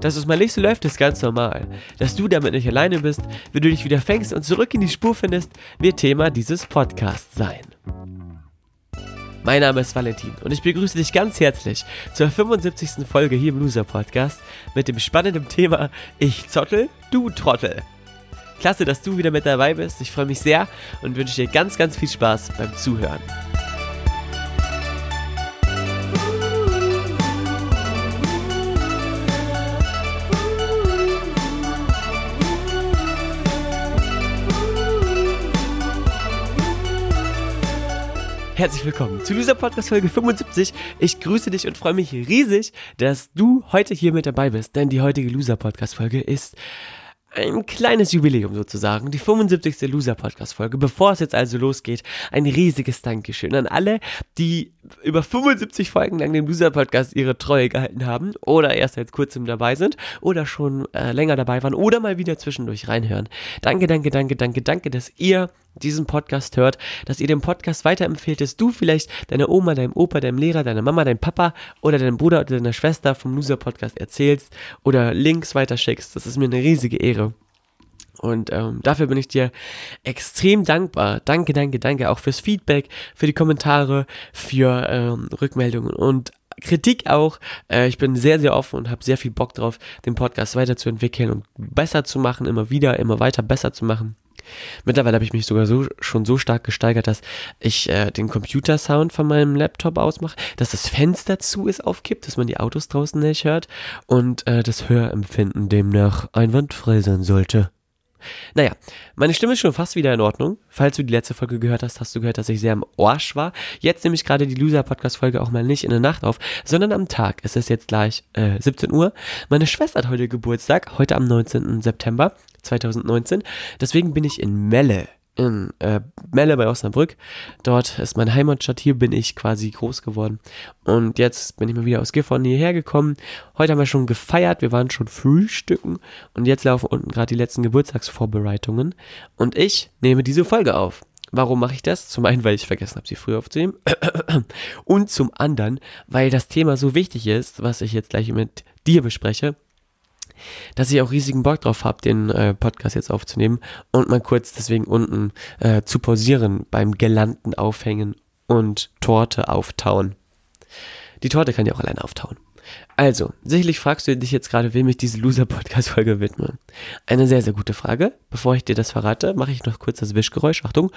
Dass es mal nicht so läuft, ist ganz normal. Dass du damit nicht alleine bist, wenn du dich wieder fängst und zurück in die Spur findest, wird Thema dieses Podcasts sein. Mein Name ist Valentin und ich begrüße dich ganz herzlich zur 75. Folge hier im Loser Podcast mit dem spannenden Thema Ich Zottel, du Trottel. Klasse, dass du wieder mit dabei bist. Ich freue mich sehr und wünsche dir ganz, ganz viel Spaß beim Zuhören. Herzlich willkommen zu dieser Podcast Folge 75. Ich grüße dich und freue mich riesig, dass du heute hier mit dabei bist, denn die heutige Loser Podcast Folge ist ein kleines Jubiläum sozusagen, die 75. Loser Podcast Folge. Bevor es jetzt also losgeht, ein riesiges Dankeschön an alle, die über 75 Folgen lang dem Loser Podcast ihre Treue gehalten haben oder erst seit kurzem dabei sind oder schon äh, länger dabei waren oder mal wieder zwischendurch reinhören. Danke, danke, danke, danke, danke, dass ihr diesen Podcast hört, dass ihr den Podcast weiterempfehlt, dass du vielleicht deine Oma, deinem Opa, deinem Lehrer, deiner Mama, deinem Papa oder deinem Bruder oder deiner Schwester vom Loser Podcast erzählst oder Links weiterschickst. Das ist mir eine riesige Ehre. Und ähm, dafür bin ich dir extrem dankbar. Danke, danke, danke auch fürs Feedback, für die Kommentare, für ähm, Rückmeldungen und Kritik auch. Äh, ich bin sehr, sehr offen und habe sehr viel Bock drauf, den Podcast weiterzuentwickeln und besser zu machen, immer wieder, immer weiter besser zu machen. Mittlerweile habe ich mich sogar so schon so stark gesteigert, dass ich äh, den Computersound von meinem Laptop ausmache, dass das Fenster zu ist, aufkippt, dass man die Autos draußen nicht hört und äh, das Hörempfinden demnach einwandfrei sein sollte. Naja, meine Stimme ist schon fast wieder in Ordnung. Falls du die letzte Folge gehört hast, hast du gehört, dass ich sehr im Arsch war. Jetzt nehme ich gerade die Loser-Podcast-Folge auch mal nicht in der Nacht auf, sondern am Tag. Es ist jetzt gleich äh, 17 Uhr. Meine Schwester hat heute Geburtstag, heute am 19. September 2019. Deswegen bin ich in Melle in äh, Melle bei Osnabrück. Dort ist meine Heimatstadt. Hier bin ich quasi groß geworden. Und jetzt bin ich mal wieder aus Gifhorn hierher gekommen. Heute haben wir schon gefeiert. Wir waren schon frühstücken. Und jetzt laufen unten gerade die letzten Geburtstagsvorbereitungen. Und ich nehme diese Folge auf. Warum mache ich das? Zum einen, weil ich vergessen habe, sie früher aufzunehmen. Und zum anderen, weil das Thema so wichtig ist, was ich jetzt gleich mit dir bespreche dass ich auch riesigen Bock drauf habe, den äh, Podcast jetzt aufzunehmen und mal kurz deswegen unten äh, zu pausieren beim gelanden Aufhängen und Torte auftauen. Die Torte kann ja auch alleine auftauen. Also, sicherlich fragst du dich jetzt gerade, wem ich diese Loser-Podcast-Folge widme. Eine sehr, sehr gute Frage. Bevor ich dir das verrate, mache ich noch kurz das Wischgeräusch. Achtung.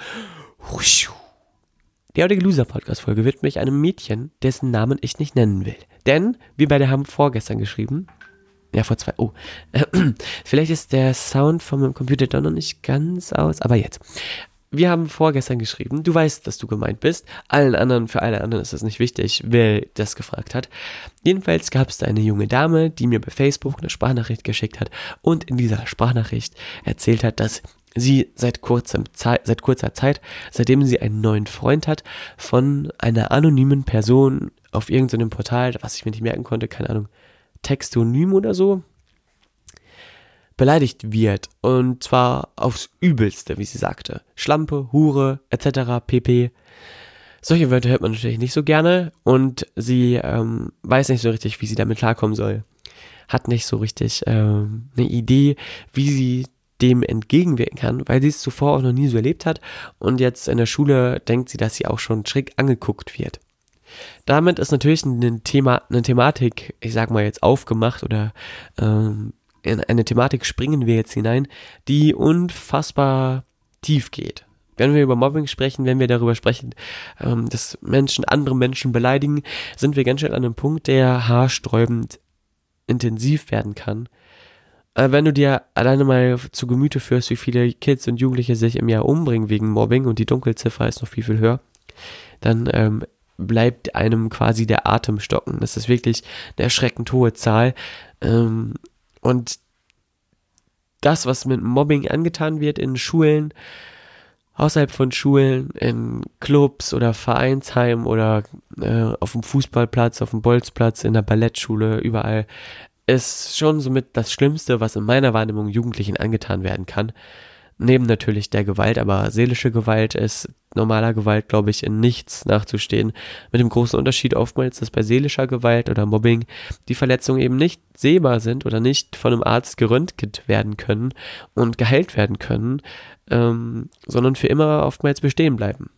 Die heutige Loser-Podcast-Folge widme ich einem Mädchen, dessen Namen ich nicht nennen will. Denn, wie beide haben vorgestern geschrieben, ja, vor zwei. Oh. Vielleicht ist der Sound von meinem Computer doch noch nicht ganz aus, aber jetzt. Wir haben vorgestern geschrieben, du weißt, dass du gemeint bist. Allen anderen, für alle anderen ist es nicht wichtig, wer das gefragt hat. Jedenfalls gab es da eine junge Dame, die mir bei Facebook eine Sprachnachricht geschickt hat und in dieser Sprachnachricht erzählt hat, dass sie seit, kurzem seit kurzer Zeit, seitdem sie einen neuen Freund hat, von einer anonymen Person auf irgendeinem Portal, was ich mir nicht merken konnte, keine Ahnung, Textonym oder so beleidigt wird. Und zwar aufs Übelste, wie sie sagte. Schlampe, Hure, etc. pp. Solche Wörter hört man natürlich nicht so gerne und sie ähm, weiß nicht so richtig, wie sie damit klarkommen soll. Hat nicht so richtig ähm, eine Idee, wie sie dem entgegenwirken kann, weil sie es zuvor auch noch nie so erlebt hat und jetzt in der Schule denkt sie, dass sie auch schon schräg angeguckt wird. Damit ist natürlich ein Thema, eine Thematik, ich sag mal jetzt aufgemacht oder ähm, in eine Thematik springen wir jetzt hinein, die unfassbar tief geht. Wenn wir über Mobbing sprechen, wenn wir darüber sprechen, ähm, dass Menschen andere Menschen beleidigen, sind wir ganz schnell an einem Punkt, der haarsträubend intensiv werden kann. Äh, wenn du dir alleine mal zu Gemüte führst, wie viele Kids und Jugendliche sich im Jahr umbringen wegen Mobbing und die Dunkelziffer ist noch viel, viel höher, dann ähm, bleibt einem quasi der Atem stocken. Das ist wirklich eine erschreckend hohe Zahl. Ähm, und das, was mit Mobbing angetan wird in Schulen, außerhalb von Schulen, in Clubs oder Vereinsheimen oder äh, auf dem Fußballplatz, auf dem Bolzplatz, in der Ballettschule, überall, ist schon somit das Schlimmste, was in meiner Wahrnehmung Jugendlichen angetan werden kann. Neben natürlich der Gewalt, aber seelische Gewalt ist normaler Gewalt, glaube ich, in nichts nachzustehen. Mit dem großen Unterschied oftmals, dass bei seelischer Gewalt oder Mobbing die Verletzungen eben nicht sehbar sind oder nicht von einem Arzt geröntgt werden können und geheilt werden können, ähm, sondern für immer oftmals bestehen bleiben.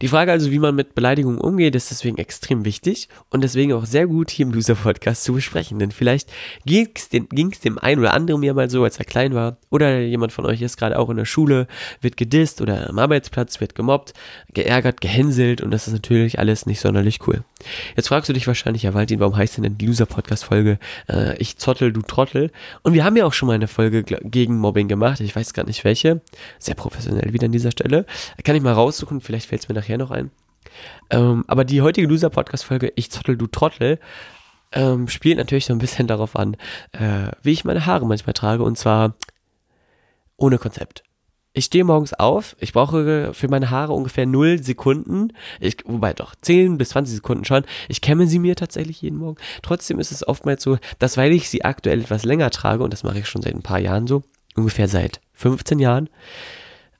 Die Frage also, wie man mit Beleidigungen umgeht, ist deswegen extrem wichtig und deswegen auch sehr gut hier im Loser-Podcast zu besprechen. Denn vielleicht ging es dem, einen oder anderen ja mal so, als er klein war, oder jemand von euch ist gerade auch in der Schule, wird gedisst oder am Arbeitsplatz wird gemobbt, geärgert, gehänselt und das ist natürlich alles nicht sonderlich cool. Jetzt fragst du dich wahrscheinlich, ja Valentin, warum heißt denn die Loser-Podcast-Folge äh, Ich Zottel, du Trottel? Und wir haben ja auch schon mal eine Folge gegen Mobbing gemacht, ich weiß gar nicht welche, sehr professionell wieder an dieser Stelle. Kann ich mal raussuchen, vielleicht fällt es mir nachher noch ein. Ähm, aber die heutige Loser-Podcast-Folge Ich Zottel, du Trottel ähm, spielt natürlich so ein bisschen darauf an, äh, wie ich meine Haare manchmal trage und zwar ohne Konzept. Ich stehe morgens auf, ich brauche für meine Haare ungefähr 0 Sekunden, ich, wobei doch 10 bis 20 Sekunden schon. Ich kämme sie mir tatsächlich jeden Morgen. Trotzdem ist es oftmals so, dass weil ich sie aktuell etwas länger trage, und das mache ich schon seit ein paar Jahren so, ungefähr seit 15 Jahren,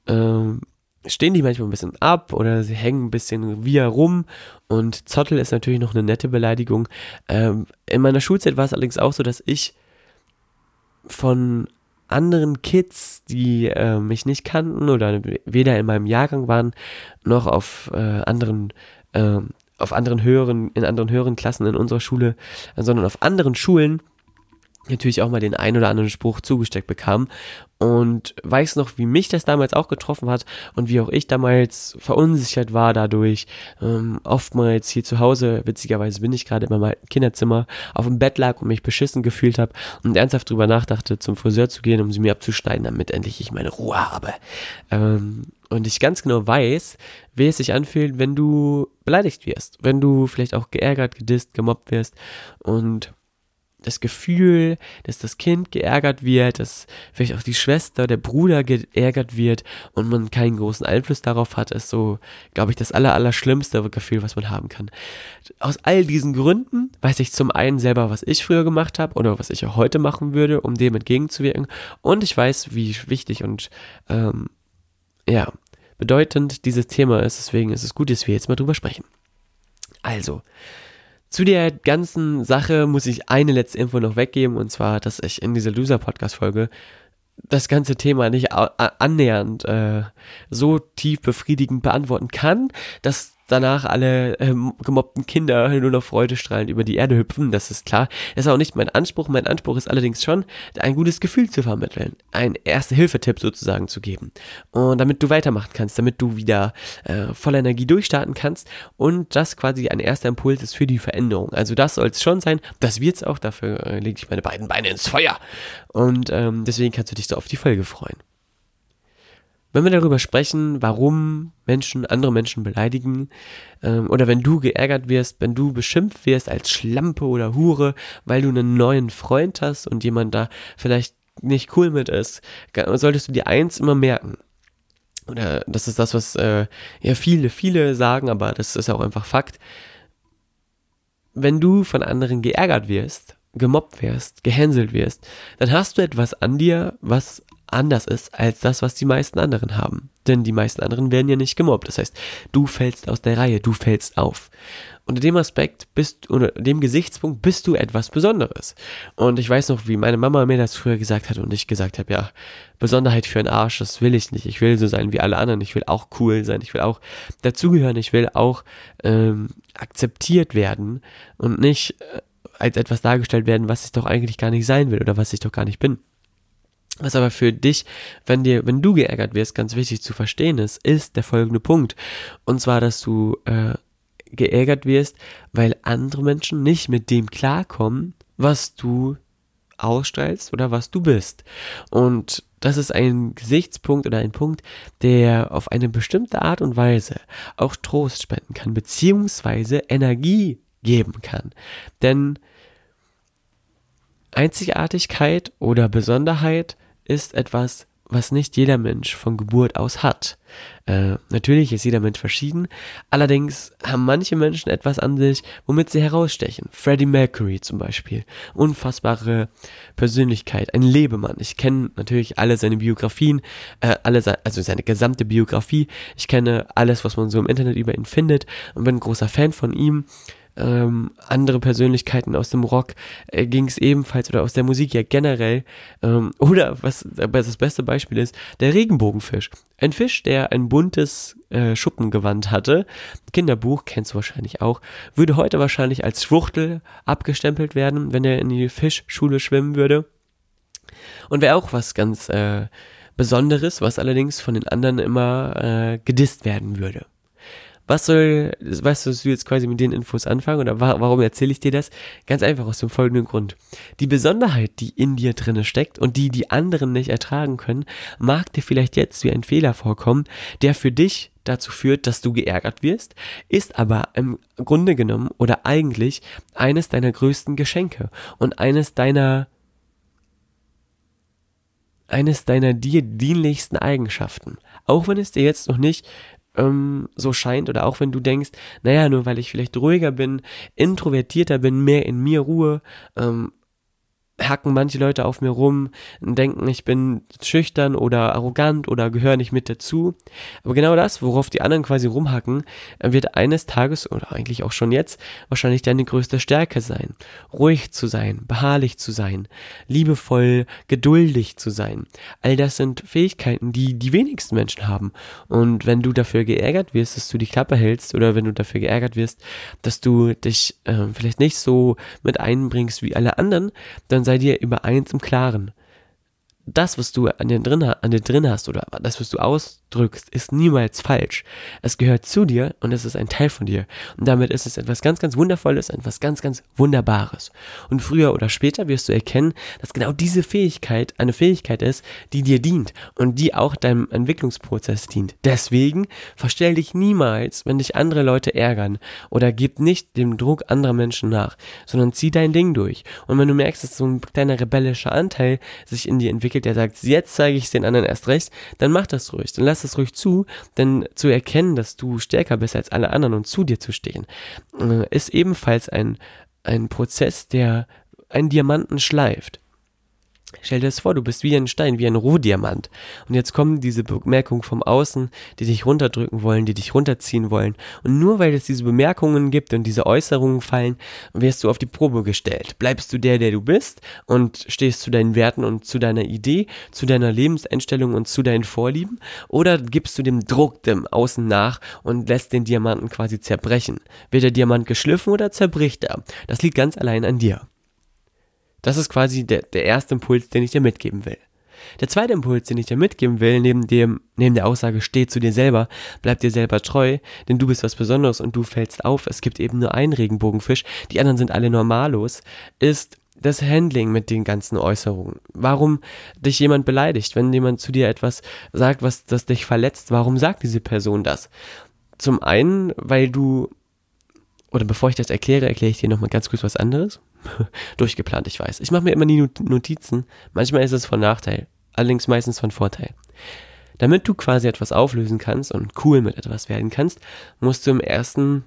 ähm, stehen die manchmal ein bisschen ab oder sie hängen ein bisschen wie rum und Zottel ist natürlich noch eine nette Beleidigung. Ähm, in meiner Schulzeit war es allerdings auch so, dass ich von anderen Kids, die äh, mich nicht kannten oder weder in meinem Jahrgang waren, noch auf äh, anderen, äh, auf anderen höheren, in anderen höheren Klassen in unserer Schule, sondern auf anderen Schulen natürlich auch mal den ein oder anderen Spruch zugesteckt bekam und weiß noch, wie mich das damals auch getroffen hat und wie auch ich damals verunsichert war dadurch. Ähm, oftmals hier zu Hause, witzigerweise bin ich gerade in meinem Kinderzimmer, auf dem Bett lag und mich beschissen gefühlt habe und ernsthaft drüber nachdachte, zum Friseur zu gehen, um sie mir abzuschneiden, damit endlich ich meine Ruhe habe. Ähm, und ich ganz genau weiß, wie es sich anfühlt, wenn du beleidigt wirst, wenn du vielleicht auch geärgert, gedisst, gemobbt wirst und das Gefühl, dass das Kind geärgert wird, dass vielleicht auch die Schwester, der Bruder geärgert wird und man keinen großen Einfluss darauf hat, ist so, glaube ich, das aller, aller schlimmste Gefühl, was man haben kann. Aus all diesen Gründen weiß ich zum einen selber, was ich früher gemacht habe oder was ich auch heute machen würde, um dem entgegenzuwirken und ich weiß, wie wichtig und ähm, ja, bedeutend dieses Thema ist, deswegen ist es gut, dass wir jetzt mal drüber sprechen. Also, zu der ganzen Sache muss ich eine letzte Info noch weggeben und zwar, dass ich in dieser Loser-Podcast-Folge das ganze Thema nicht annähernd äh, so tief befriedigend beantworten kann, dass danach alle ähm, gemobbten Kinder nur noch freudestrahlend über die Erde hüpfen, das ist klar. Das ist auch nicht mein Anspruch. Mein Anspruch ist allerdings schon, ein gutes Gefühl zu vermitteln, einen Erste-Hilfe-Tipp sozusagen zu geben. Und damit du weitermachen kannst, damit du wieder äh, voller Energie durchstarten kannst und das quasi ein erster Impuls ist für die Veränderung. Also das soll es schon sein, das wird es auch, dafür äh, lege ich meine beiden Beine ins Feuer. Und ähm, deswegen kannst du dich so auf die Folge freuen. Wenn wir darüber sprechen, warum Menschen andere Menschen beleidigen, ähm, oder wenn du geärgert wirst, wenn du beschimpft wirst als Schlampe oder Hure, weil du einen neuen Freund hast und jemand da vielleicht nicht cool mit ist, solltest du dir eins immer merken. Oder das ist das, was äh, ja viele, viele sagen, aber das ist auch einfach Fakt. Wenn du von anderen geärgert wirst, gemobbt wirst, gehänselt wirst, dann hast du etwas an dir, was anders ist als das, was die meisten anderen haben. Denn die meisten anderen werden ja nicht gemobbt. Das heißt, du fällst aus der Reihe, du fällst auf. Unter dem Aspekt bist, unter dem Gesichtspunkt bist du etwas Besonderes. Und ich weiß noch, wie meine Mama mir das früher gesagt hat und ich gesagt habe, ja, Besonderheit für einen Arsch, das will ich nicht. Ich will so sein wie alle anderen. Ich will auch cool sein. Ich will auch dazugehören. Ich will auch ähm, akzeptiert werden und nicht äh, als etwas dargestellt werden, was ich doch eigentlich gar nicht sein will oder was ich doch gar nicht bin. Was aber für dich, wenn dir, wenn du geärgert wirst, ganz wichtig zu verstehen ist, ist der folgende Punkt. Und zwar, dass du äh, geärgert wirst, weil andere Menschen nicht mit dem klarkommen, was du ausstrahlst oder was du bist. Und das ist ein Gesichtspunkt oder ein Punkt, der auf eine bestimmte Art und Weise auch Trost spenden kann, beziehungsweise Energie geben kann. Denn Einzigartigkeit oder Besonderheit ist etwas, was nicht jeder Mensch von Geburt aus hat. Äh, natürlich ist jeder Mensch verschieden, allerdings haben manche Menschen etwas an sich, womit sie herausstechen. Freddie Mercury zum Beispiel. Unfassbare Persönlichkeit, ein Lebemann. Ich kenne natürlich alle seine Biografien, äh, alle, also seine gesamte Biografie. Ich kenne alles, was man so im Internet über ihn findet und bin ein großer Fan von ihm ähm, andere Persönlichkeiten aus dem Rock äh, ging es ebenfalls oder aus der Musik ja generell. Ähm, oder was das beste Beispiel ist, der Regenbogenfisch. Ein Fisch, der ein buntes äh, Schuppengewand hatte, Kinderbuch, kennst du wahrscheinlich auch, würde heute wahrscheinlich als Schwuchtel abgestempelt werden, wenn er in die Fischschule schwimmen würde. Und wäre auch was ganz äh, Besonderes, was allerdings von den anderen immer äh, gedisst werden würde. Was soll, weißt du, du jetzt quasi mit den Infos anfangen oder wa warum erzähle ich dir das? Ganz einfach aus dem folgenden Grund. Die Besonderheit, die in dir drinne steckt und die die anderen nicht ertragen können, mag dir vielleicht jetzt wie ein Fehler vorkommen, der für dich dazu führt, dass du geärgert wirst, ist aber im Grunde genommen oder eigentlich eines deiner größten Geschenke und eines deiner eines deiner dir dienlichsten Eigenschaften. Auch wenn es dir jetzt noch nicht ähm, so scheint oder auch wenn du denkst, naja, nur weil ich vielleicht ruhiger bin, introvertierter bin, mehr in mir Ruhe, ähm, hacken manche Leute auf mir rum, denken, ich bin schüchtern oder arrogant oder gehöre nicht mit dazu. Aber genau das, worauf die anderen quasi rumhacken, wird eines Tages oder eigentlich auch schon jetzt wahrscheinlich deine größte Stärke sein. Ruhig zu sein, beharrlich zu sein, liebevoll, geduldig zu sein. All das sind Fähigkeiten, die die wenigsten Menschen haben. Und wenn du dafür geärgert wirst, dass du die Klappe hältst oder wenn du dafür geärgert wirst, dass du dich äh, vielleicht nicht so mit einbringst wie alle anderen, dann sei dir über eins im Klaren. Das, was du an dir drin, an dir drin hast oder das, was du aus, drückst, ist niemals falsch. Es gehört zu dir und es ist ein Teil von dir. Und damit ist es etwas ganz, ganz Wundervolles, etwas ganz, ganz Wunderbares. Und früher oder später wirst du erkennen, dass genau diese Fähigkeit eine Fähigkeit ist, die dir dient und die auch deinem Entwicklungsprozess dient. Deswegen verstell dich niemals, wenn dich andere Leute ärgern oder gib nicht dem Druck anderer Menschen nach, sondern zieh dein Ding durch. Und wenn du merkst, dass so ein kleiner rebellischer Anteil sich in dir entwickelt, der sagt, jetzt zeige ich es den anderen erst recht, dann mach das ruhig. Dann lass es ruhig zu, denn zu erkennen, dass du stärker bist als alle anderen und zu dir zu stehen, äh, ist ebenfalls ein, ein Prozess, der einen Diamanten schleift. Stell dir das vor, du bist wie ein Stein, wie ein Rohdiamant. Und jetzt kommen diese Bemerkungen vom Außen, die dich runterdrücken wollen, die dich runterziehen wollen. Und nur weil es diese Bemerkungen gibt und diese Äußerungen fallen, wirst du auf die Probe gestellt. Bleibst du der, der du bist und stehst zu deinen Werten und zu deiner Idee, zu deiner Lebenseinstellung und zu deinen Vorlieben? Oder gibst du dem Druck dem Außen nach und lässt den Diamanten quasi zerbrechen? Wird der Diamant geschliffen oder zerbricht er? Das liegt ganz allein an dir. Das ist quasi der, der erste Impuls, den ich dir mitgeben will. Der zweite Impuls, den ich dir mitgeben will, neben dem, neben der Aussage, steh zu dir selber, bleib dir selber treu, denn du bist was Besonderes und du fällst auf, es gibt eben nur einen Regenbogenfisch, die anderen sind alle normalos, ist das Handling mit den ganzen Äußerungen. Warum dich jemand beleidigt, wenn jemand zu dir etwas sagt, was das dich verletzt, warum sagt diese Person das? Zum einen, weil du oder bevor ich das erkläre, erkläre ich dir nochmal ganz kurz was anderes. Durchgeplant, ich weiß. Ich mache mir immer die Notizen. Manchmal ist es von Nachteil, allerdings meistens von Vorteil. Damit du quasi etwas auflösen kannst und cool mit etwas werden kannst, musst du im ersten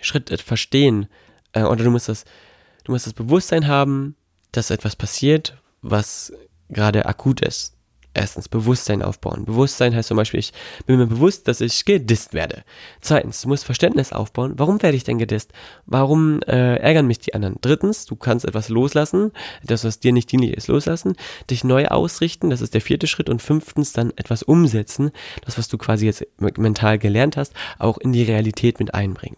Schritt verstehen, äh, oder du musst das, du musst das Bewusstsein haben, dass etwas passiert, was gerade akut ist erstens Bewusstsein aufbauen. Bewusstsein heißt zum Beispiel, ich bin mir bewusst, dass ich gedisst werde. Zweitens, du musst Verständnis aufbauen. Warum werde ich denn gedisst? Warum äh, ärgern mich die anderen? Drittens, du kannst etwas loslassen, das, was dir nicht dienlich ist, loslassen, dich neu ausrichten, das ist der vierte Schritt. Und fünftens, dann etwas umsetzen, das, was du quasi jetzt mental gelernt hast, auch in die Realität mit einbringen.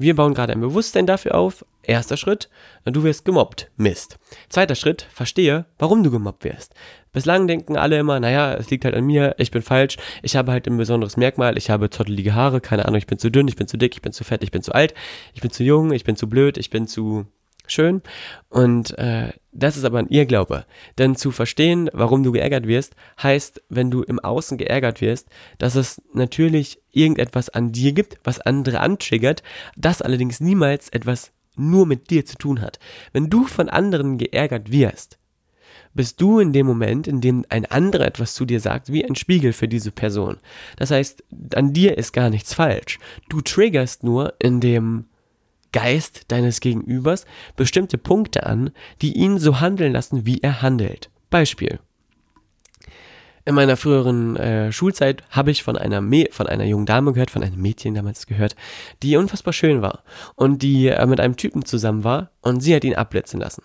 Wir bauen gerade ein Bewusstsein dafür auf. Erster Schritt, du wirst gemobbt. Mist. Zweiter Schritt, verstehe, warum du gemobbt wirst. Bislang denken alle immer, naja, es liegt halt an mir, ich bin falsch, ich habe halt ein besonderes Merkmal, ich habe zottelige Haare, keine Ahnung, ich bin zu dünn, ich bin zu dick, ich bin zu fett, ich bin zu alt, ich bin zu jung, ich bin zu blöd, ich bin zu schön. Und äh, das ist aber ein Irrglaube. Denn zu verstehen, warum du geärgert wirst, heißt, wenn du im Außen geärgert wirst, dass es natürlich irgendetwas an dir gibt, was andere antriggert, das allerdings niemals etwas nur mit dir zu tun hat. Wenn du von anderen geärgert wirst, bist du in dem Moment, in dem ein anderer etwas zu dir sagt, wie ein Spiegel für diese Person. Das heißt, an dir ist gar nichts falsch. Du triggerst nur in dem Geist deines Gegenübers bestimmte Punkte an, die ihn so handeln lassen, wie er handelt. Beispiel. In meiner früheren äh, Schulzeit habe ich von einer, von einer jungen Dame gehört, von einem Mädchen damals gehört, die unfassbar schön war und die äh, mit einem Typen zusammen war und sie hat ihn abblitzen lassen.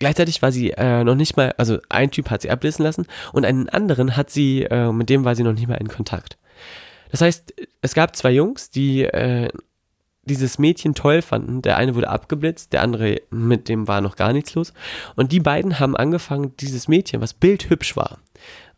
Gleichzeitig war sie äh, noch nicht mal, also ein Typ hat sie abblitzen lassen und einen anderen hat sie, äh, mit dem war sie noch nicht mal in Kontakt. Das heißt, es gab zwei Jungs, die äh, dieses Mädchen toll fanden. Der eine wurde abgeblitzt, der andere, mit dem war noch gar nichts los. Und die beiden haben angefangen, dieses Mädchen, was bildhübsch war,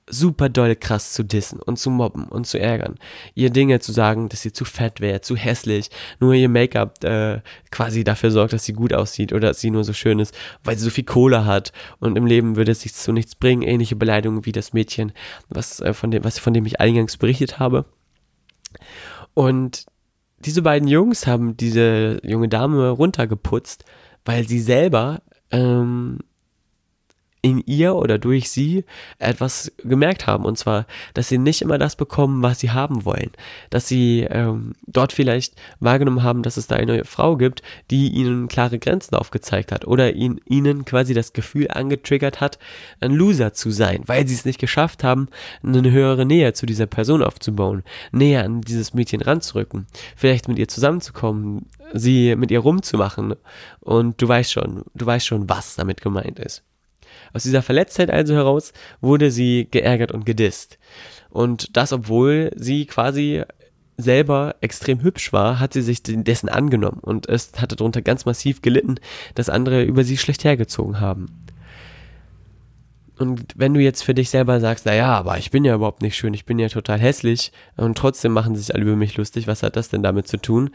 super doll krass zu dissen und zu mobben und zu ärgern. Ihr Dinge zu sagen, dass sie zu fett wäre, zu hässlich, nur ihr Make-up äh, quasi dafür sorgt, dass sie gut aussieht oder dass sie nur so schön ist, weil sie so viel Kohle hat und im Leben würde es sich zu nichts bringen. Ähnliche Beleidigungen wie das Mädchen, was, äh, von, dem, was, von dem ich eingangs berichtet habe. Und diese beiden Jungs haben diese junge Dame runtergeputzt, weil sie selber ähm, in ihr oder durch sie etwas gemerkt haben. Und zwar, dass sie nicht immer das bekommen, was sie haben wollen. Dass sie ähm, dort vielleicht wahrgenommen haben, dass es da eine Frau gibt, die ihnen klare Grenzen aufgezeigt hat oder ihn, ihnen quasi das Gefühl angetriggert hat, ein Loser zu sein, weil sie es nicht geschafft haben, eine höhere Nähe zu dieser Person aufzubauen, näher an dieses Mädchen ranzurücken, vielleicht mit ihr zusammenzukommen, sie mit ihr rumzumachen. Und du weißt schon, du weißt schon, was damit gemeint ist. Aus dieser Verletztheit also heraus wurde sie geärgert und gedisst. Und das, obwohl sie quasi selber extrem hübsch war, hat sie sich dessen angenommen und es hatte darunter ganz massiv gelitten, dass andere über sie schlecht hergezogen haben. Und wenn du jetzt für dich selber sagst, naja, aber ich bin ja überhaupt nicht schön, ich bin ja total hässlich und trotzdem machen sich alle über mich lustig, was hat das denn damit zu tun?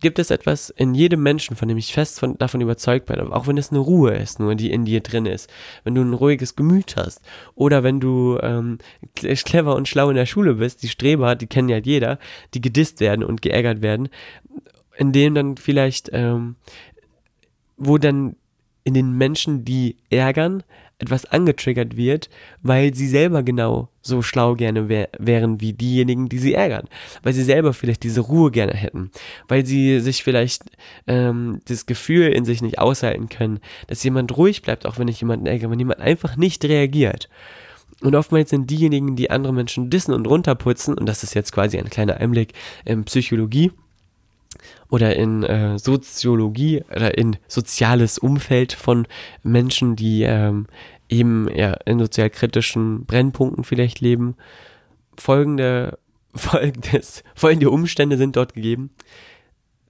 Gibt es etwas in jedem Menschen, von dem ich fest von, davon überzeugt bin, auch wenn es eine Ruhe ist, nur die in dir drin ist, wenn du ein ruhiges Gemüt hast oder wenn du ähm, clever und schlau in der Schule bist, die Streber, die kennen ja jeder, die gedisst werden und geärgert werden, in denen dann vielleicht, ähm, wo dann in den Menschen, die ärgern, etwas angetriggert wird, weil sie selber genau so schlau gerne wär, wären wie diejenigen, die sie ärgern, weil sie selber vielleicht diese Ruhe gerne hätten, weil sie sich vielleicht ähm, das Gefühl in sich nicht aushalten können, dass jemand ruhig bleibt, auch wenn ich jemanden ärgere, wenn jemand einfach nicht reagiert. Und oftmals sind diejenigen, die andere Menschen dissen und runterputzen, und das ist jetzt quasi ein kleiner Einblick in Psychologie, oder in äh, Soziologie oder in soziales Umfeld von Menschen, die ähm, eben ja, in sozial kritischen Brennpunkten vielleicht leben. Folgende, folgendes, folgende Umstände sind dort gegeben.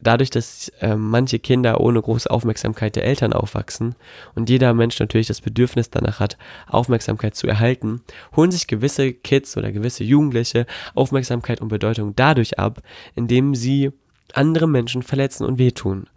Dadurch, dass äh, manche Kinder ohne große Aufmerksamkeit der Eltern aufwachsen und jeder Mensch natürlich das Bedürfnis danach hat, Aufmerksamkeit zu erhalten, holen sich gewisse Kids oder gewisse Jugendliche Aufmerksamkeit und Bedeutung dadurch ab, indem sie andere Menschen verletzen und wehtun.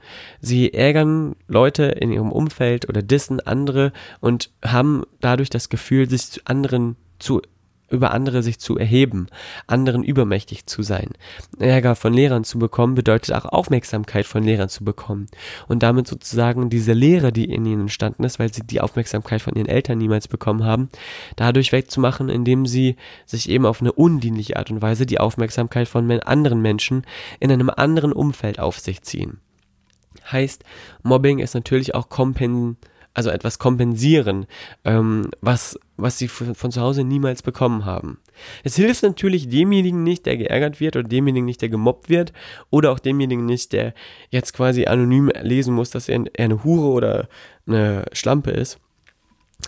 Sie ärgern Leute in ihrem Umfeld oder dissen andere und haben dadurch das Gefühl, sich zu anderen zu über andere sich zu erheben, anderen übermächtig zu sein. Ärger von Lehrern zu bekommen bedeutet auch Aufmerksamkeit von Lehrern zu bekommen und damit sozusagen diese Lehre, die in ihnen entstanden ist, weil sie die Aufmerksamkeit von ihren Eltern niemals bekommen haben, dadurch wegzumachen, indem sie sich eben auf eine undienliche Art und Weise die Aufmerksamkeit von anderen Menschen in einem anderen Umfeld auf sich ziehen. Heißt, Mobbing ist natürlich auch kompensiert also etwas kompensieren, ähm, was, was sie von, von zu Hause niemals bekommen haben. Es hilft natürlich demjenigen nicht, der geärgert wird oder demjenigen nicht, der gemobbt wird oder auch demjenigen nicht, der jetzt quasi anonym lesen muss, dass er, er eine Hure oder eine Schlampe ist.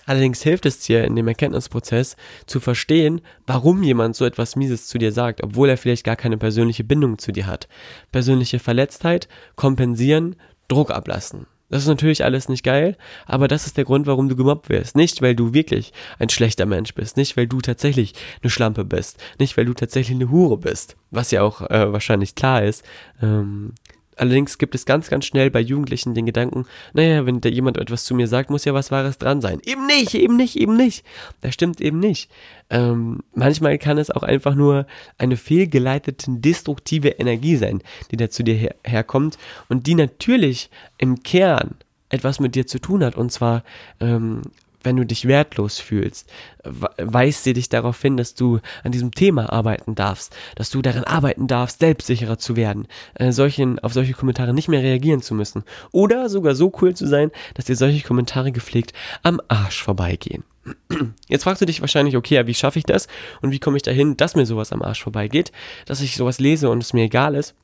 Allerdings hilft es dir in dem Erkenntnisprozess zu verstehen, warum jemand so etwas Mieses zu dir sagt, obwohl er vielleicht gar keine persönliche Bindung zu dir hat. Persönliche Verletztheit, kompensieren, Druck ablassen. Das ist natürlich alles nicht geil, aber das ist der Grund, warum du gemobbt wirst. Nicht, weil du wirklich ein schlechter Mensch bist, nicht, weil du tatsächlich eine Schlampe bist, nicht, weil du tatsächlich eine Hure bist, was ja auch äh, wahrscheinlich klar ist. Ähm, Allerdings gibt es ganz, ganz schnell bei Jugendlichen den Gedanken, naja, wenn da jemand etwas zu mir sagt, muss ja was Wahres dran sein. Eben nicht, eben nicht, eben nicht. Das stimmt eben nicht. Ähm, manchmal kann es auch einfach nur eine fehlgeleitete, destruktive Energie sein, die da zu dir her herkommt und die natürlich im Kern etwas mit dir zu tun hat. Und zwar ähm, wenn du dich wertlos fühlst, weist sie dich darauf hin, dass du an diesem Thema arbeiten darfst, dass du daran arbeiten darfst, selbstsicherer zu werden, äh, solchen, auf solche Kommentare nicht mehr reagieren zu müssen oder sogar so cool zu sein, dass dir solche Kommentare gepflegt am Arsch vorbeigehen. Jetzt fragst du dich wahrscheinlich, okay, wie schaffe ich das und wie komme ich dahin, dass mir sowas am Arsch vorbeigeht, dass ich sowas lese und es mir egal ist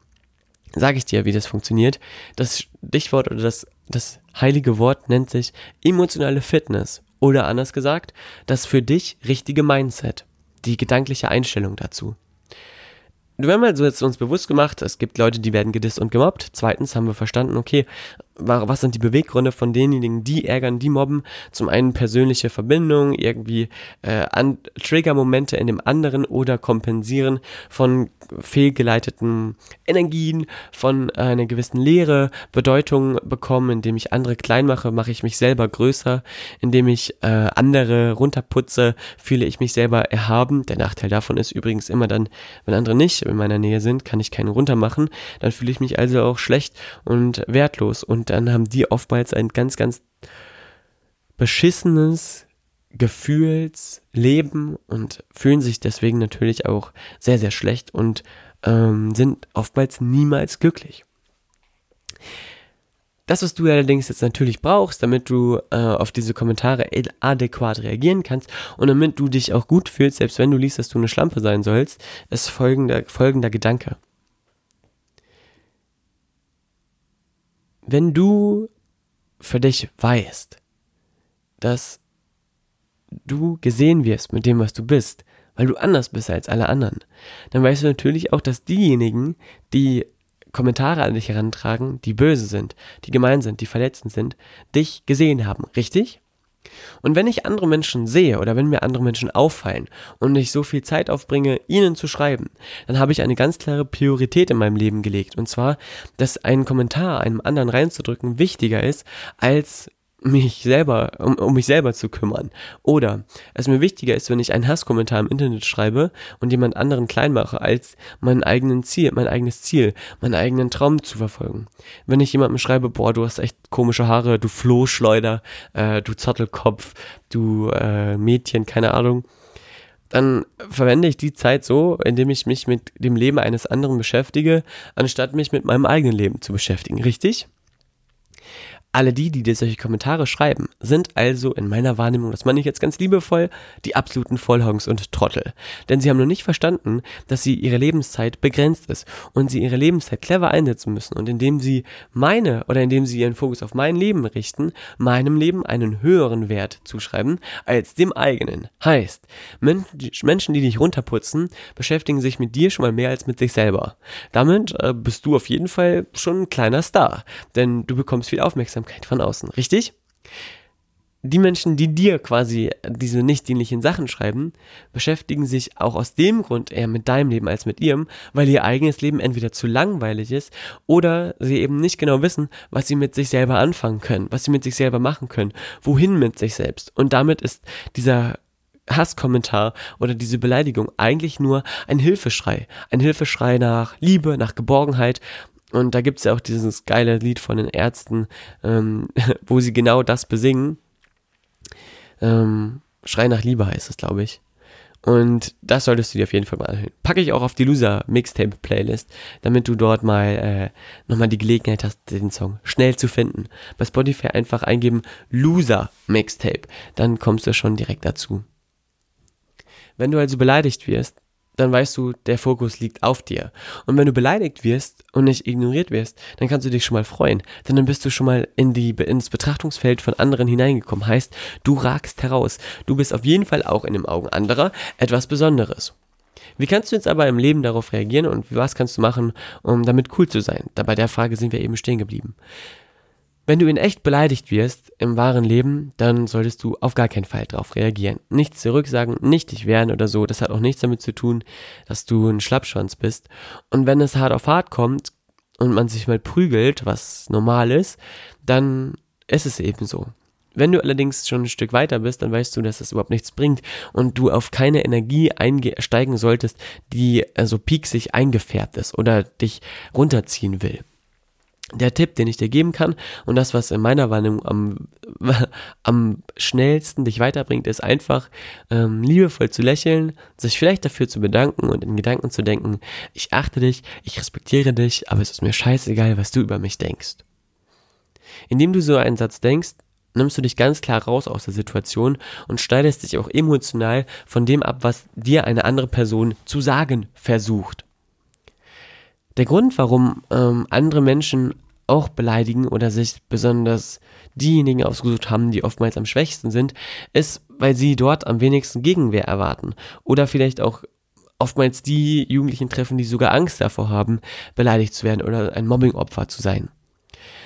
sage ich dir, wie das funktioniert. Das Stichwort oder das, das heilige Wort nennt sich emotionale Fitness. Oder anders gesagt, das für dich richtige Mindset. Die gedankliche Einstellung dazu. Wir haben also jetzt uns bewusst gemacht, es gibt Leute, die werden gedisst und gemobbt. Zweitens haben wir verstanden, okay, was sind die Beweggründe von denjenigen, die ärgern, die mobben? Zum einen persönliche Verbindung, irgendwie äh, an Triggermomente in dem anderen oder kompensieren von fehlgeleiteten Energien, von einer gewissen Leere, Bedeutung bekommen, indem ich andere klein mache, mache ich mich selber größer, indem ich äh, andere runterputze, fühle ich mich selber erhaben. Der Nachteil davon ist übrigens immer dann, wenn andere nicht in meiner Nähe sind, kann ich keinen runtermachen, dann fühle ich mich also auch schlecht und wertlos und dann haben die oftmals ein ganz, ganz beschissenes Gefühlsleben und fühlen sich deswegen natürlich auch sehr, sehr schlecht und ähm, sind oftmals niemals glücklich. Das, was du allerdings jetzt natürlich brauchst, damit du äh, auf diese Kommentare adäquat reagieren kannst und damit du dich auch gut fühlst, selbst wenn du liest, dass du eine Schlampe sein sollst, ist folgender, folgender Gedanke. Wenn du für dich weißt, dass du gesehen wirst mit dem, was du bist, weil du anders bist als alle anderen, dann weißt du natürlich auch, dass diejenigen, die Kommentare an dich herantragen, die böse sind, die gemein sind, die verletzend sind, dich gesehen haben, richtig? Und wenn ich andere Menschen sehe oder wenn mir andere Menschen auffallen und ich so viel Zeit aufbringe, ihnen zu schreiben, dann habe ich eine ganz klare Priorität in meinem Leben gelegt. Und zwar, dass ein Kommentar einem anderen reinzudrücken wichtiger ist, als mich selber, um, um mich selber zu kümmern. Oder es mir wichtiger ist, wenn ich einen Hasskommentar im Internet schreibe und jemand anderen klein mache, als mein eigenen Ziel, mein eigenes Ziel, meinen eigenen Traum zu verfolgen. Wenn ich jemandem schreibe, boah, du hast echt komische Haare, du Flohschleuder, äh, du Zottelkopf, du äh, Mädchen, keine Ahnung, dann verwende ich die Zeit so, indem ich mich mit dem Leben eines anderen beschäftige, anstatt mich mit meinem eigenen Leben zu beschäftigen, richtig? Alle die, die dir solche Kommentare schreiben, sind also in meiner Wahrnehmung, das meine ich jetzt ganz liebevoll, die absoluten Vollhongs und Trottel. Denn sie haben noch nicht verstanden, dass sie ihre Lebenszeit begrenzt ist und sie ihre Lebenszeit clever einsetzen müssen. Und indem sie meine oder indem sie ihren Fokus auf mein Leben richten, meinem Leben einen höheren Wert zuschreiben als dem eigenen. Heißt, Menschen, die dich runterputzen, beschäftigen sich mit dir schon mal mehr als mit sich selber. Damit äh, bist du auf jeden Fall schon ein kleiner Star, denn du bekommst viel Aufmerksamkeit Aufmerksamkeit von außen, richtig? Die Menschen, die dir quasi diese nicht dienlichen Sachen schreiben, beschäftigen sich auch aus dem Grund eher mit deinem Leben als mit ihrem, weil ihr eigenes Leben entweder zu langweilig ist oder sie eben nicht genau wissen, was sie mit sich selber anfangen können, was sie mit sich selber machen können, wohin mit sich selbst. Und damit ist dieser Hasskommentar oder diese Beleidigung eigentlich nur ein Hilfeschrei. Ein Hilfeschrei nach Liebe, nach Geborgenheit und da gibt es ja auch dieses geile Lied von den Ärzten, ähm, wo sie genau das besingen. Ähm, Schrei nach Liebe heißt es, glaube ich. Und das solltest du dir auf jeden Fall mal anhören. Packe ich auch auf die Loser Mixtape Playlist, damit du dort mal äh, nochmal die Gelegenheit hast, den Song schnell zu finden. Bei Spotify einfach eingeben Loser Mixtape, dann kommst du schon direkt dazu. Wenn du also beleidigt wirst, dann weißt du, der Fokus liegt auf dir. Und wenn du beleidigt wirst und nicht ignoriert wirst, dann kannst du dich schon mal freuen. Denn dann bist du schon mal in die, ins Betrachtungsfeld von anderen hineingekommen. Heißt, du ragst heraus. Du bist auf jeden Fall auch in den Augen anderer etwas Besonderes. Wie kannst du jetzt aber im Leben darauf reagieren und was kannst du machen, um damit cool zu sein? Da bei der Frage sind wir eben stehen geblieben. Wenn du in echt beleidigt wirst im wahren Leben, dann solltest du auf gar keinen Fall darauf reagieren. Nichts zurücksagen, nicht dich wehren oder so. Das hat auch nichts damit zu tun, dass du ein Schlappschwanz bist. Und wenn es hart auf hart kommt und man sich mal prügelt, was normal ist, dann ist es eben so. Wenn du allerdings schon ein Stück weiter bist, dann weißt du, dass das überhaupt nichts bringt und du auf keine Energie einsteigen solltest, die so also pieksig eingefärbt ist oder dich runterziehen will. Der Tipp, den ich dir geben kann und das, was in meiner Wahrnehmung am, am schnellsten dich weiterbringt, ist einfach ähm, liebevoll zu lächeln, sich vielleicht dafür zu bedanken und in Gedanken zu denken, ich achte dich, ich respektiere dich, aber es ist mir scheißegal, was du über mich denkst. Indem du so einen Satz denkst, nimmst du dich ganz klar raus aus der Situation und schneidest dich auch emotional von dem ab, was dir eine andere Person zu sagen versucht. Der Grund, warum ähm, andere Menschen auch beleidigen oder sich besonders diejenigen ausgesucht haben, die oftmals am schwächsten sind, ist, weil sie dort am wenigsten Gegenwehr erwarten. Oder vielleicht auch oftmals die Jugendlichen treffen, die sogar Angst davor haben, beleidigt zu werden oder ein Mobbingopfer zu sein.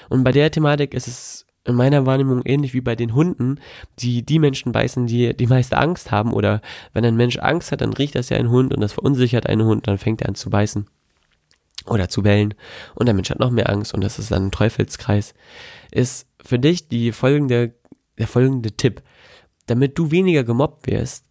Und bei der Thematik ist es in meiner Wahrnehmung ähnlich wie bei den Hunden, die die Menschen beißen, die die meiste Angst haben. Oder wenn ein Mensch Angst hat, dann riecht das ja ein Hund und das verunsichert einen Hund, dann fängt er an zu beißen oder zu bellen und der Mensch hat noch mehr Angst und das ist dann ein Teufelskreis, ist für dich die folgende, der folgende Tipp. Damit du weniger gemobbt wirst,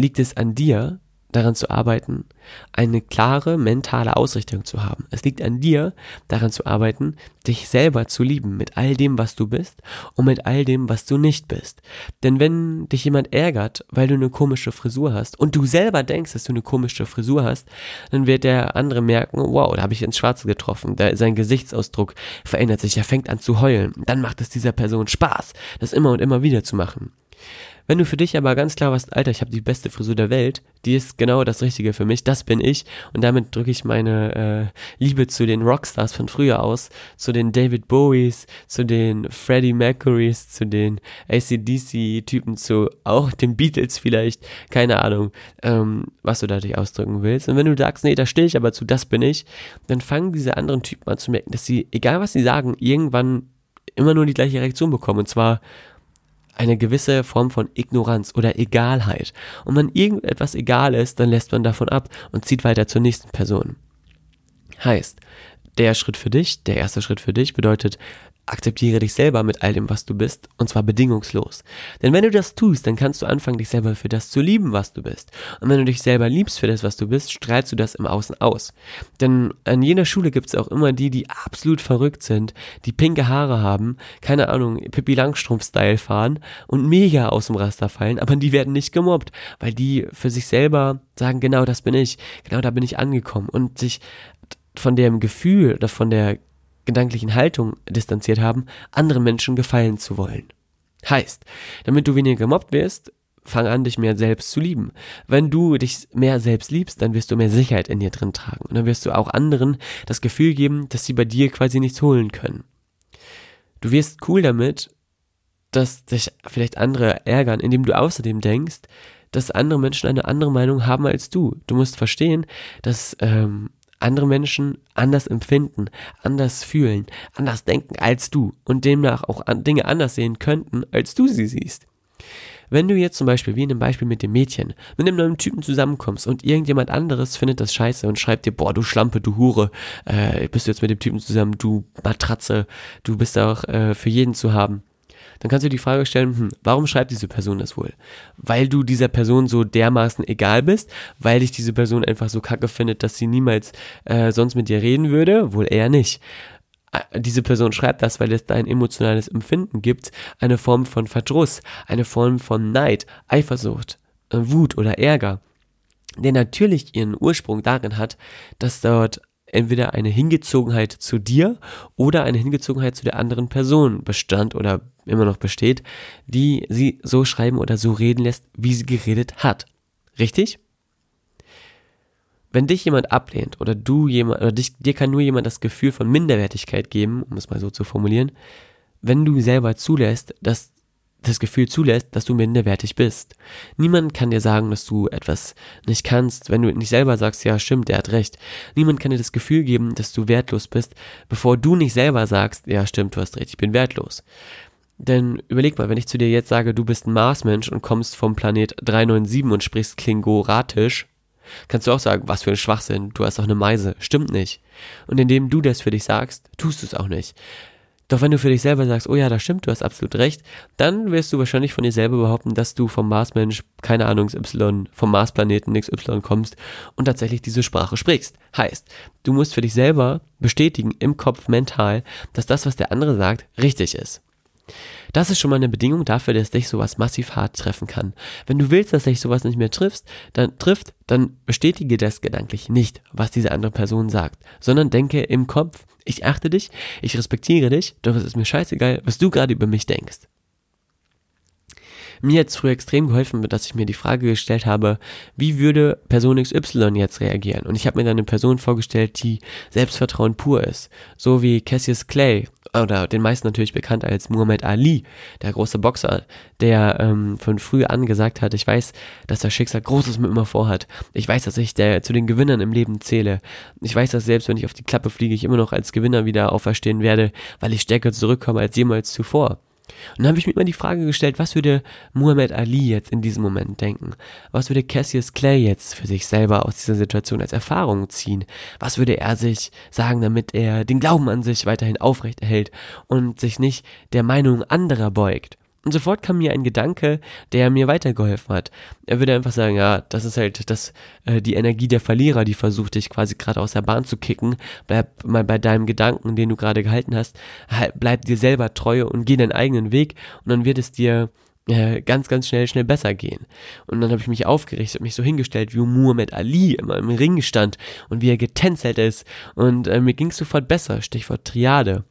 liegt es an dir, daran zu arbeiten, eine klare mentale Ausrichtung zu haben. Es liegt an dir, daran zu arbeiten, dich selber zu lieben mit all dem, was du bist und mit all dem, was du nicht bist. Denn wenn dich jemand ärgert, weil du eine komische Frisur hast und du selber denkst, dass du eine komische Frisur hast, dann wird der andere merken, wow, da habe ich ins Schwarze getroffen. Da, sein Gesichtsausdruck verändert sich, er fängt an zu heulen. Dann macht es dieser Person Spaß, das immer und immer wieder zu machen. Wenn du für dich aber ganz klar warst, Alter, ich habe die beste Frisur der Welt, die ist genau das Richtige für mich, das bin ich und damit drücke ich meine äh, Liebe zu den Rockstars von früher aus, zu den David Bowies, zu den Freddie Mercurys, zu den ACDC-Typen, zu auch den Beatles vielleicht, keine Ahnung, ähm, was du dadurch ausdrücken willst. Und wenn du sagst, nee, da stehe ich aber zu, das bin ich, dann fangen diese anderen Typen an zu merken, dass sie, egal was sie sagen, irgendwann immer nur die gleiche Reaktion bekommen. Und zwar, eine gewisse Form von Ignoranz oder Egalheit. Und wenn irgendetwas egal ist, dann lässt man davon ab und zieht weiter zur nächsten Person. Heißt, der Schritt für dich, der erste Schritt für dich bedeutet, akzeptiere dich selber mit all dem, was du bist, und zwar bedingungslos. Denn wenn du das tust, dann kannst du anfangen, dich selber für das zu lieben, was du bist. Und wenn du dich selber liebst für das, was du bist, strahlst du das im Außen aus. Denn an jener Schule gibt es auch immer die, die absolut verrückt sind, die pinke Haare haben, keine Ahnung, Pippi Langstrumpf-Style fahren und mega aus dem Raster fallen, aber die werden nicht gemobbt, weil die für sich selber sagen, genau das bin ich, genau da bin ich angekommen und sich von dem Gefühl oder von der gedanklichen Haltung distanziert haben, anderen Menschen gefallen zu wollen. Heißt, damit du weniger gemobbt wirst, fang an, dich mehr selbst zu lieben. Wenn du dich mehr selbst liebst, dann wirst du mehr Sicherheit in dir drin tragen. Und dann wirst du auch anderen das Gefühl geben, dass sie bei dir quasi nichts holen können. Du wirst cool damit, dass dich vielleicht andere ärgern, indem du außerdem denkst, dass andere Menschen eine andere Meinung haben als du. Du musst verstehen, dass ähm, andere Menschen anders empfinden, anders fühlen, anders denken als du und demnach auch Dinge anders sehen könnten, als du sie siehst. Wenn du jetzt zum Beispiel, wie in dem Beispiel mit dem Mädchen, mit einem neuen Typen zusammenkommst und irgendjemand anderes findet das scheiße und schreibt dir, boah, du Schlampe, du Hure, äh, bist du jetzt mit dem Typen zusammen, du Matratze, du bist auch äh, für jeden zu haben, dann kannst du die Frage stellen, hm, warum schreibt diese Person das wohl? Weil du dieser Person so dermaßen egal bist, weil dich diese Person einfach so kacke findet, dass sie niemals äh, sonst mit dir reden würde? Wohl eher nicht diese Person schreibt das, weil es da ein emotionales Empfinden gibt, eine Form von Verdruss, eine Form von Neid, Eifersucht, äh, Wut oder Ärger, der natürlich ihren Ursprung darin hat, dass dort entweder eine Hingezogenheit zu dir oder eine Hingezogenheit zu der anderen Person bestand oder immer noch besteht, die sie so schreiben oder so reden lässt, wie sie geredet hat. Richtig? Wenn dich jemand ablehnt oder du jemand, oder dich, dir kann nur jemand das Gefühl von Minderwertigkeit geben, um es mal so zu formulieren, wenn du selber zulässt, dass das Gefühl zulässt, dass du minderwertig bist. Niemand kann dir sagen, dass du etwas nicht kannst, wenn du nicht selber sagst, ja stimmt, der hat recht. Niemand kann dir das Gefühl geben, dass du wertlos bist, bevor du nicht selber sagst, ja stimmt, du hast recht, ich bin wertlos. Denn überleg mal, wenn ich zu dir jetzt sage, du bist ein Marsmensch und kommst vom Planet 397 und sprichst Klingoratisch, kannst du auch sagen, was für ein Schwachsinn, du hast doch eine Meise. Stimmt nicht. Und indem du das für dich sagst, tust du es auch nicht. Doch wenn du für dich selber sagst, oh ja, das stimmt, du hast absolut recht, dann wirst du wahrscheinlich von dir selber behaupten, dass du vom Marsmensch, keine Ahnung, Y, vom Marsplaneten XY kommst und tatsächlich diese Sprache sprichst. Heißt, du musst für dich selber bestätigen im Kopf mental, dass das, was der andere sagt, richtig ist. Das ist schon mal eine Bedingung dafür, dass dich sowas massiv hart treffen kann. Wenn du willst, dass dich sowas nicht mehr triffst, dann trifft, dann bestätige das gedanklich nicht, was diese andere Person sagt, sondern denke im Kopf, ich achte dich, ich respektiere dich, doch es ist mir scheißegal, was du gerade über mich denkst. Mir hat es früher extrem geholfen, dass ich mir die Frage gestellt habe, wie würde Person XY jetzt reagieren? Und ich habe mir dann eine Person vorgestellt, die Selbstvertrauen pur ist. So wie Cassius Clay oder den meisten natürlich bekannt als Muhammad Ali, der große Boxer, der ähm, von früh an gesagt hat, ich weiß, dass das Schicksal Großes mit mir vorhat. Ich weiß, dass ich der, zu den Gewinnern im Leben zähle. Ich weiß, dass selbst wenn ich auf die Klappe fliege, ich immer noch als Gewinner wieder auferstehen werde, weil ich stärker zurückkomme als jemals zuvor. Und dann habe ich mir immer die Frage gestellt, was würde Muhammad Ali jetzt in diesem Moment denken? Was würde Cassius Clay jetzt für sich selber aus dieser Situation als Erfahrung ziehen? Was würde er sich sagen, damit er den Glauben an sich weiterhin aufrechterhält und sich nicht der Meinung anderer beugt? Und sofort kam mir ein Gedanke, der mir weitergeholfen hat. Er würde einfach sagen, ja, das ist halt das, äh, die Energie der Verlierer, die versucht dich quasi gerade aus der Bahn zu kicken. Bleib mal bei deinem Gedanken, den du gerade gehalten hast. Bleib dir selber treu und geh deinen eigenen Weg und dann wird es dir äh, ganz, ganz schnell, schnell besser gehen. Und dann habe ich mich aufgerichtet, mich so hingestellt, wie Muhammad Ali immer im Ring stand und wie er getänzelt ist. Und äh, mir ging es sofort besser. Stichwort Triade.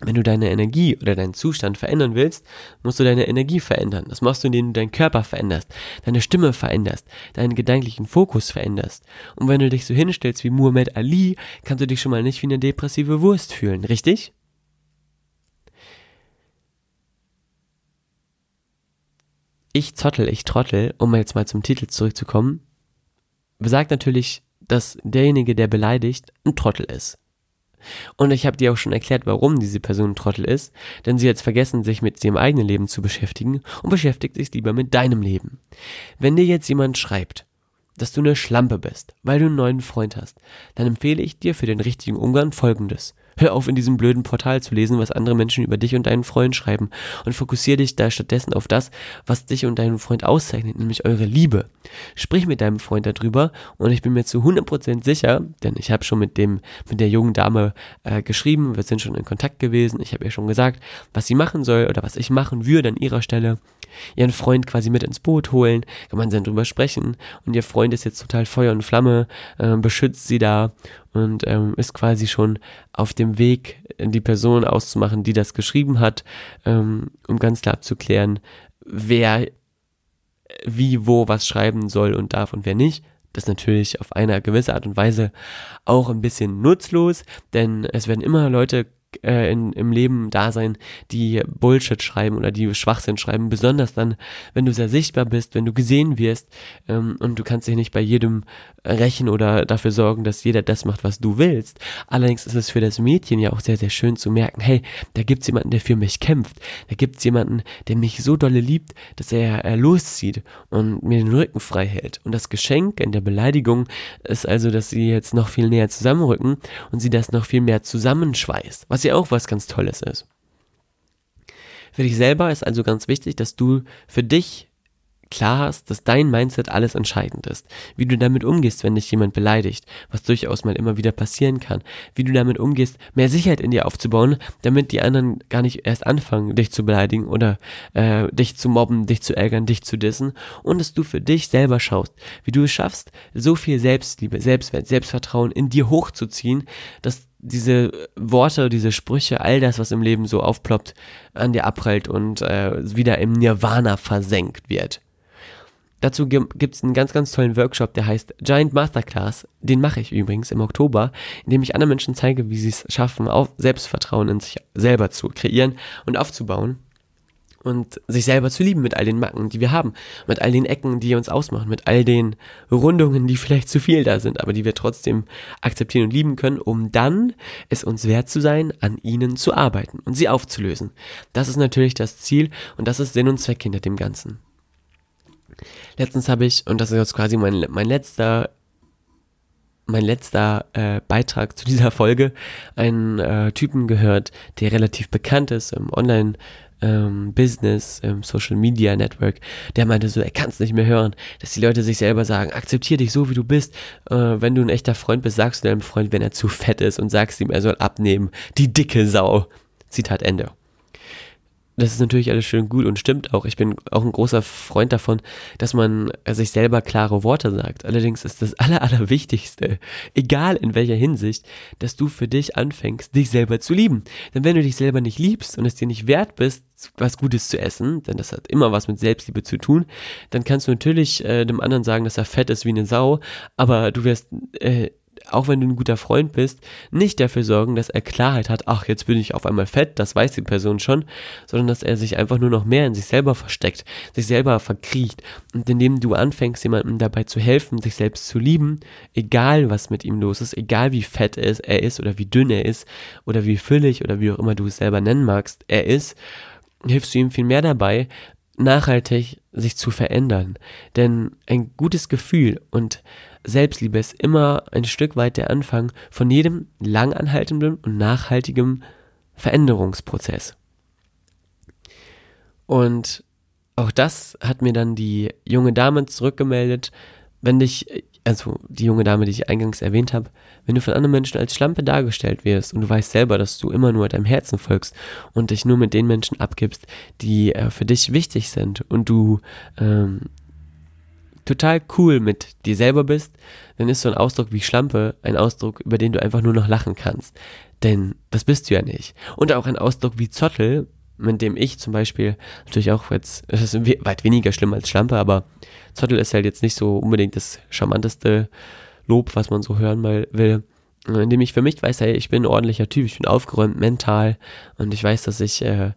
Wenn du deine Energie oder deinen Zustand verändern willst, musst du deine Energie verändern. Das machst du, indem du deinen Körper veränderst, deine Stimme veränderst, deinen gedanklichen Fokus veränderst. Und wenn du dich so hinstellst wie Muhammad Ali, kannst du dich schon mal nicht wie eine depressive Wurst fühlen, richtig? Ich Zottel, ich Trottel, um jetzt mal zum Titel zurückzukommen, besagt natürlich, dass derjenige, der beleidigt, ein Trottel ist. Und ich habe dir auch schon erklärt, warum diese Person ein Trottel ist, denn sie hat vergessen, sich mit ihrem eigenen Leben zu beschäftigen und beschäftigt sich lieber mit deinem Leben. Wenn dir jetzt jemand schreibt, dass du eine Schlampe bist, weil du einen neuen Freund hast, dann empfehle ich dir für den richtigen Umgang folgendes. Hör auf, in diesem blöden Portal zu lesen, was andere Menschen über dich und deinen Freund schreiben. Und fokussiere dich da stattdessen auf das, was dich und deinen Freund auszeichnet, nämlich eure Liebe. Sprich mit deinem Freund darüber und ich bin mir zu 100% sicher, denn ich habe schon mit dem mit der jungen Dame äh, geschrieben, wir sind schon in Kontakt gewesen, ich habe ihr schon gesagt, was sie machen soll oder was ich machen würde an ihrer Stelle ihren Freund quasi mit ins Boot holen, gemeinsam drüber sprechen und ihr Freund ist jetzt total Feuer und Flamme, äh, beschützt sie da und ähm, ist quasi schon auf dem Weg, die Person auszumachen, die das geschrieben hat, ähm, um ganz klar abzuklären, wer wie, wo, was schreiben soll und darf und wer nicht. Das ist natürlich auf eine gewisse Art und Weise auch ein bisschen nutzlos, denn es werden immer Leute äh, in, im Leben da sein, die Bullshit schreiben oder die Schwachsinn schreiben, besonders dann, wenn du sehr sichtbar bist, wenn du gesehen wirst ähm, und du kannst dich nicht bei jedem rächen oder dafür sorgen, dass jeder das macht, was du willst. Allerdings ist es für das Mädchen ja auch sehr, sehr schön zu merken, hey, da gibt's jemanden, der für mich kämpft. Da gibt's jemanden, der mich so dolle liebt, dass er, er loszieht und mir den Rücken frei hält. Und das Geschenk in der Beleidigung ist also, dass sie jetzt noch viel näher zusammenrücken und sie das noch viel mehr zusammenschweißt, was ja auch was ganz Tolles ist. Für dich selber ist also ganz wichtig, dass du für dich klar hast, dass dein Mindset alles entscheidend ist. Wie du damit umgehst, wenn dich jemand beleidigt, was durchaus mal immer wieder passieren kann. Wie du damit umgehst, mehr Sicherheit in dir aufzubauen, damit die anderen gar nicht erst anfangen, dich zu beleidigen oder äh, dich zu mobben, dich zu ärgern, dich zu dissen. Und dass du für dich selber schaust, wie du es schaffst, so viel Selbstliebe, Selbstwert, Selbstvertrauen in dir hochzuziehen, dass diese Worte, diese Sprüche, all das, was im Leben so aufploppt, an dir abprallt und äh, wieder im Nirvana versenkt wird. Dazu gibt es einen ganz, ganz tollen Workshop, der heißt Giant Masterclass. Den mache ich übrigens im Oktober, in dem ich anderen Menschen zeige, wie sie es schaffen, auch Selbstvertrauen in sich selber zu kreieren und aufzubauen und sich selber zu lieben mit all den Macken, die wir haben, mit all den Ecken, die uns ausmachen, mit all den Rundungen, die vielleicht zu viel da sind, aber die wir trotzdem akzeptieren und lieben können, um dann es uns wert zu sein, an ihnen zu arbeiten und sie aufzulösen. Das ist natürlich das Ziel und das ist Sinn und Zweck hinter dem Ganzen. Letztens habe ich, und das ist jetzt quasi mein, mein letzter mein letzter äh, Beitrag zu dieser Folge einen äh, Typen gehört, der relativ bekannt ist im Online- ähm, Business, im Social Media Network, der meinte so, er kann es nicht mehr hören, dass die Leute sich selber sagen, akzeptier dich so, wie du bist. Äh, wenn du ein echter Freund bist, sagst du deinem Freund, wenn er zu fett ist und sagst ihm, er soll abnehmen. Die dicke Sau. Zitat Ende das ist natürlich alles schön gut und stimmt auch. Ich bin auch ein großer Freund davon, dass man sich selber klare Worte sagt. Allerdings ist das Aller, Allerwichtigste, egal in welcher Hinsicht, dass du für dich anfängst, dich selber zu lieben. Denn wenn du dich selber nicht liebst und es dir nicht wert bist, was Gutes zu essen, denn das hat immer was mit Selbstliebe zu tun, dann kannst du natürlich äh, dem anderen sagen, dass er fett ist wie eine Sau, aber du wirst äh, auch wenn du ein guter Freund bist, nicht dafür sorgen, dass er Klarheit hat, ach, jetzt bin ich auf einmal fett, das weiß die Person schon, sondern dass er sich einfach nur noch mehr in sich selber versteckt, sich selber verkriecht. Und indem du anfängst, jemandem dabei zu helfen, sich selbst zu lieben, egal was mit ihm los ist, egal wie fett er ist, er oder wie dünn er ist oder wie füllig oder wie auch immer du es selber nennen magst, er ist, hilfst du ihm viel mehr dabei, nachhaltig sich zu verändern. Denn ein gutes Gefühl und Selbstliebe ist immer ein Stück weit der Anfang von jedem langanhaltenden und nachhaltigen Veränderungsprozess. Und auch das hat mir dann die junge Dame zurückgemeldet, wenn dich, also die junge Dame, die ich eingangs erwähnt habe, wenn du von anderen Menschen als Schlampe dargestellt wirst und du weißt selber, dass du immer nur deinem Herzen folgst und dich nur mit den Menschen abgibst, die äh, für dich wichtig sind und du ähm, total cool mit dir selber bist, dann ist so ein Ausdruck wie Schlampe ein Ausdruck, über den du einfach nur noch lachen kannst. Denn das bist du ja nicht. Und auch ein Ausdruck wie Zottel, mit dem ich zum Beispiel natürlich auch jetzt, es ist weit weniger schlimm als Schlampe, aber Zottel ist halt jetzt nicht so unbedingt das charmanteste Lob, was man so hören mal will. Indem ich für mich weiß, hey, ich bin ein ordentlicher Typ, ich bin aufgeräumt mental und ich weiß, dass ich äh,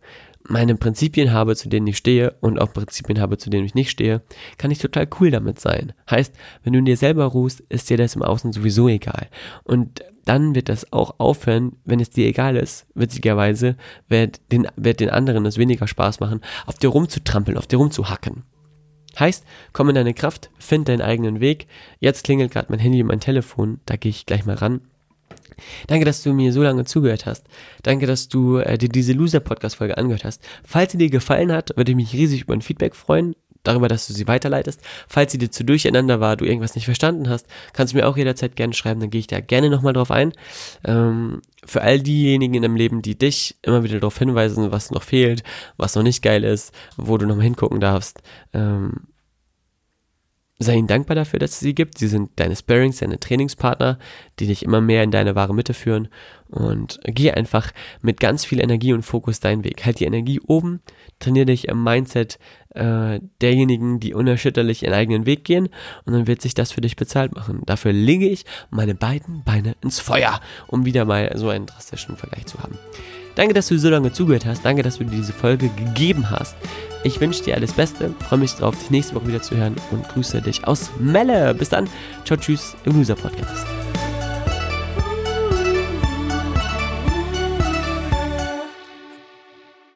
meine Prinzipien habe, zu denen ich stehe und auch Prinzipien habe, zu denen ich nicht stehe, kann ich total cool damit sein. Heißt, wenn du in dir selber ruhst, ist dir das im Außen sowieso egal. Und dann wird das auch aufhören, wenn es dir egal ist, witzigerweise, wird den, wird den anderen es weniger Spaß machen, auf dir rumzutrampeln, auf dir rumzuhacken. Heißt, komm in deine Kraft, find deinen eigenen Weg. Jetzt klingelt gerade mein Handy und mein Telefon, da gehe ich gleich mal ran Danke, dass du mir so lange zugehört hast. Danke, dass du äh, dir diese Loser-Podcast-Folge angehört hast. Falls sie dir gefallen hat, würde ich mich riesig über ein Feedback freuen, darüber, dass du sie weiterleitest. Falls sie dir zu durcheinander war, du irgendwas nicht verstanden hast, kannst du mir auch jederzeit gerne schreiben, dann gehe ich da gerne nochmal drauf ein. Ähm, für all diejenigen in deinem Leben, die dich immer wieder darauf hinweisen, was noch fehlt, was noch nicht geil ist, wo du nochmal hingucken darfst, ähm, Sei ihnen dankbar dafür, dass es sie gibt. Sie sind deine Sparings, deine Trainingspartner, die dich immer mehr in deine wahre Mitte führen. Und geh einfach mit ganz viel Energie und Fokus deinen Weg. Halt die Energie oben, trainiere dich im Mindset äh, derjenigen, die unerschütterlich ihren eigenen Weg gehen. Und dann wird sich das für dich bezahlt machen. Dafür lege ich meine beiden Beine ins Feuer, um wieder mal so einen drastischen Vergleich zu haben. Danke, dass du so lange zugehört hast. Danke, dass du dir diese Folge gegeben hast. Ich wünsche dir alles Beste, freue mich drauf, dich nächste Woche wieder zu hören und grüße dich aus Melle. Bis dann. Ciao, tschüss im Loser Podcast.